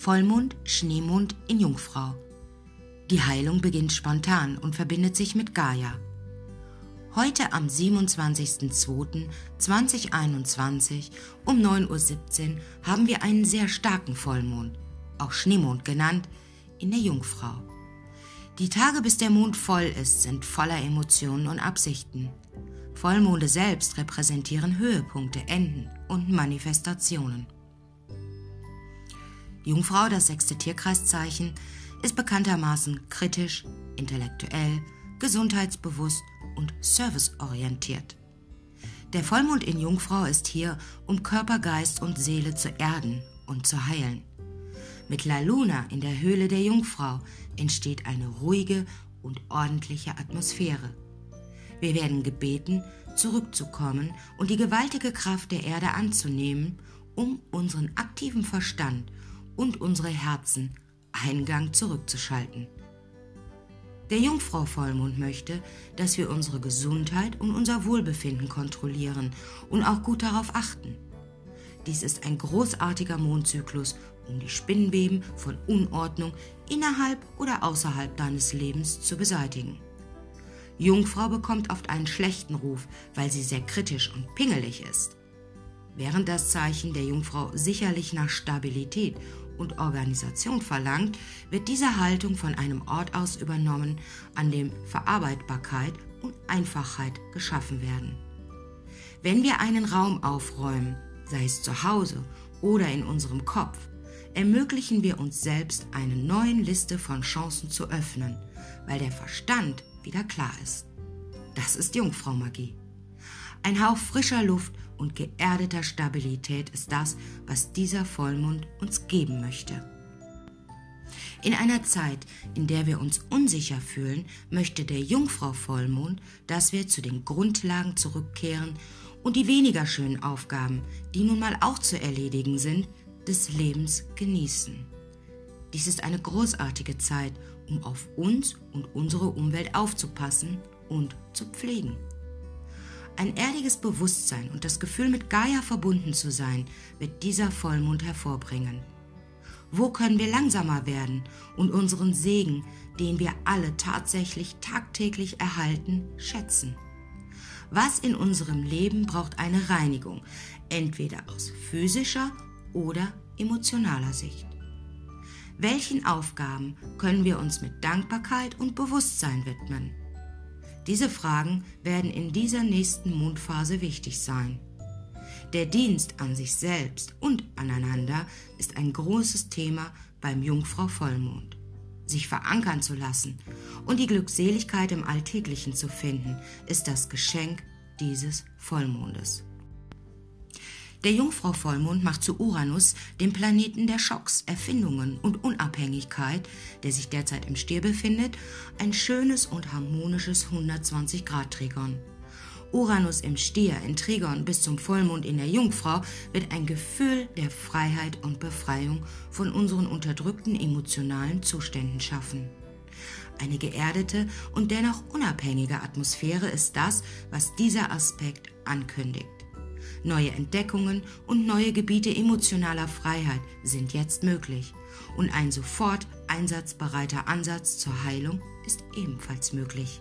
Vollmond, Schneemond in Jungfrau. Die Heilung beginnt spontan und verbindet sich mit Gaia. Heute am 27.02.2021 um 9.17 Uhr haben wir einen sehr starken Vollmond, auch Schneemond genannt, in der Jungfrau. Die Tage, bis der Mond voll ist, sind voller Emotionen und Absichten. Vollmonde selbst repräsentieren Höhepunkte, Enden und Manifestationen. Jungfrau, das sechste Tierkreiszeichen, ist bekanntermaßen kritisch, intellektuell, gesundheitsbewusst und serviceorientiert. Der Vollmond in Jungfrau ist hier, um Körper, Geist und Seele zu erden und zu heilen. Mit La Luna in der Höhle der Jungfrau entsteht eine ruhige und ordentliche Atmosphäre. Wir werden gebeten, zurückzukommen und die gewaltige Kraft der Erde anzunehmen, um unseren aktiven Verstand und unsere Herzen Eingang zurückzuschalten. Der Jungfrau Vollmond möchte, dass wir unsere Gesundheit und unser Wohlbefinden kontrollieren und auch gut darauf achten. Dies ist ein großartiger Mondzyklus, um die Spinnenweben von Unordnung innerhalb oder außerhalb deines Lebens zu beseitigen. Jungfrau bekommt oft einen schlechten Ruf, weil sie sehr kritisch und pingelig ist. Während das Zeichen der Jungfrau sicherlich nach Stabilität und Organisation verlangt, wird diese Haltung von einem Ort aus übernommen, an dem Verarbeitbarkeit und Einfachheit geschaffen werden. Wenn wir einen Raum aufräumen, sei es zu Hause oder in unserem Kopf, ermöglichen wir uns selbst eine neue Liste von Chancen zu öffnen, weil der Verstand wieder klar ist. Das ist Jungfrau-Magie. Ein Hauch frischer Luft und geerdeter Stabilität ist das, was dieser Vollmond uns geben möchte. In einer Zeit, in der wir uns unsicher fühlen, möchte der Jungfrau Vollmond, dass wir zu den Grundlagen zurückkehren und die weniger schönen Aufgaben, die nun mal auch zu erledigen sind, des Lebens genießen. Dies ist eine großartige Zeit, um auf uns und unsere Umwelt aufzupassen und zu pflegen. Ein erdiges Bewusstsein und das Gefühl, mit Gaia verbunden zu sein, wird dieser Vollmond hervorbringen. Wo können wir langsamer werden und unseren Segen, den wir alle tatsächlich tagtäglich erhalten, schätzen? Was in unserem Leben braucht eine Reinigung, entweder aus physischer oder emotionaler Sicht? Welchen Aufgaben können wir uns mit Dankbarkeit und Bewusstsein widmen? Diese Fragen werden in dieser nächsten Mondphase wichtig sein. Der Dienst an sich selbst und aneinander ist ein großes Thema beim Jungfrau Vollmond. Sich verankern zu lassen und die Glückseligkeit im Alltäglichen zu finden, ist das Geschenk dieses Vollmondes. Der Jungfrau Vollmond macht zu Uranus, dem Planeten der Schocks, Erfindungen und Unabhängigkeit, der sich derzeit im Stier befindet, ein schönes und harmonisches 120-Grad-Trigon. Uranus im Stier, in Trigon bis zum Vollmond in der Jungfrau wird ein Gefühl der Freiheit und Befreiung von unseren unterdrückten emotionalen Zuständen schaffen. Eine geerdete und dennoch unabhängige Atmosphäre ist das, was dieser Aspekt ankündigt. Neue Entdeckungen und neue Gebiete emotionaler Freiheit sind jetzt möglich und ein sofort einsatzbereiter Ansatz zur Heilung ist ebenfalls möglich.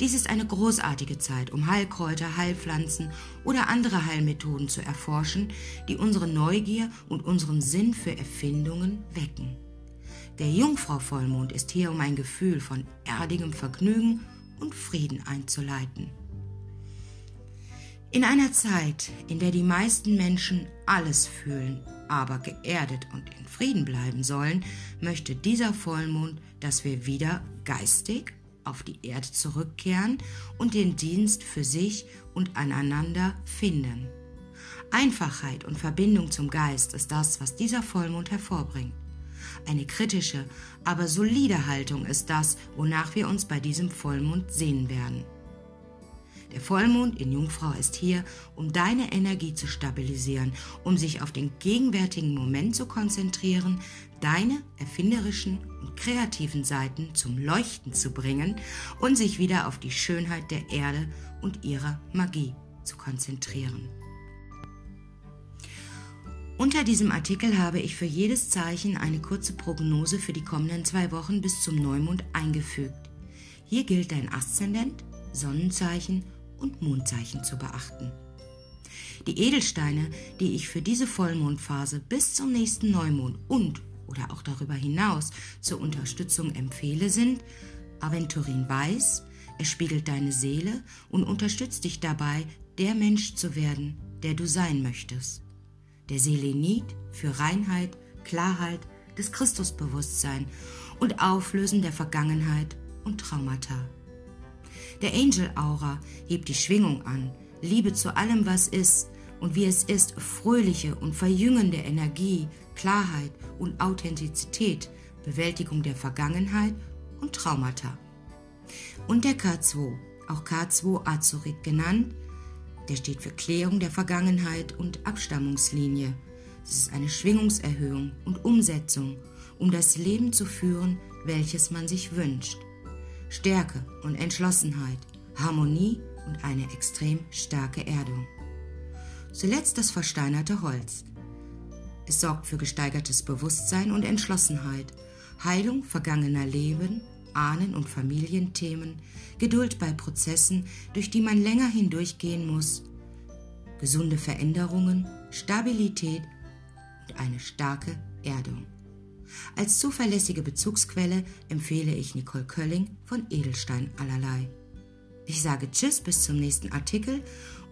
Dies ist eine großartige Zeit, um Heilkräuter, Heilpflanzen oder andere Heilmethoden zu erforschen, die unsere Neugier und unseren Sinn für Erfindungen wecken. Der Jungfrau Vollmond ist hier, um ein Gefühl von erdigem Vergnügen und Frieden einzuleiten. In einer Zeit, in der die meisten Menschen alles fühlen, aber geerdet und in Frieden bleiben sollen, möchte dieser Vollmond, dass wir wieder geistig auf die Erde zurückkehren und den Dienst für sich und aneinander finden. Einfachheit und Verbindung zum Geist ist das, was dieser Vollmond hervorbringt. Eine kritische, aber solide Haltung ist das, wonach wir uns bei diesem Vollmond sehen werden. Der Vollmond in Jungfrau ist hier, um deine Energie zu stabilisieren, um sich auf den gegenwärtigen Moment zu konzentrieren, deine erfinderischen und kreativen Seiten zum Leuchten zu bringen und sich wieder auf die Schönheit der Erde und ihrer Magie zu konzentrieren. Unter diesem Artikel habe ich für jedes Zeichen eine kurze Prognose für die kommenden zwei Wochen bis zum Neumond eingefügt. Hier gilt dein Aszendent, Sonnenzeichen und Mondzeichen zu beachten. Die Edelsteine, die ich für diese Vollmondphase bis zum nächsten Neumond und oder auch darüber hinaus zur Unterstützung empfehle, sind Aventurin Weiß, es spiegelt deine Seele und unterstützt dich dabei, der Mensch zu werden, der du sein möchtest. Der Selenit für Reinheit, Klarheit, das Christusbewusstsein und Auflösen der Vergangenheit und Traumata. Der Angel Aura hebt die Schwingung an, Liebe zu allem, was ist und wie es ist, fröhliche und verjüngende Energie, Klarheit und Authentizität, Bewältigung der Vergangenheit und Traumata. Und der K2, auch K2 Azurit genannt, der steht für Klärung der Vergangenheit und Abstammungslinie. Es ist eine Schwingungserhöhung und Umsetzung, um das Leben zu führen, welches man sich wünscht. Stärke und Entschlossenheit, Harmonie und eine extrem starke Erdung. Zuletzt das versteinerte Holz. Es sorgt für gesteigertes Bewusstsein und Entschlossenheit, Heilung vergangener Leben, Ahnen- und Familienthemen, Geduld bei Prozessen, durch die man länger hindurchgehen muss, gesunde Veränderungen, Stabilität und eine starke Erdung. Als zuverlässige Bezugsquelle empfehle ich Nicole Kölling von Edelstein allerlei. Ich sage Tschüss bis zum nächsten Artikel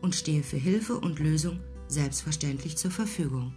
und stehe für Hilfe und Lösung selbstverständlich zur Verfügung.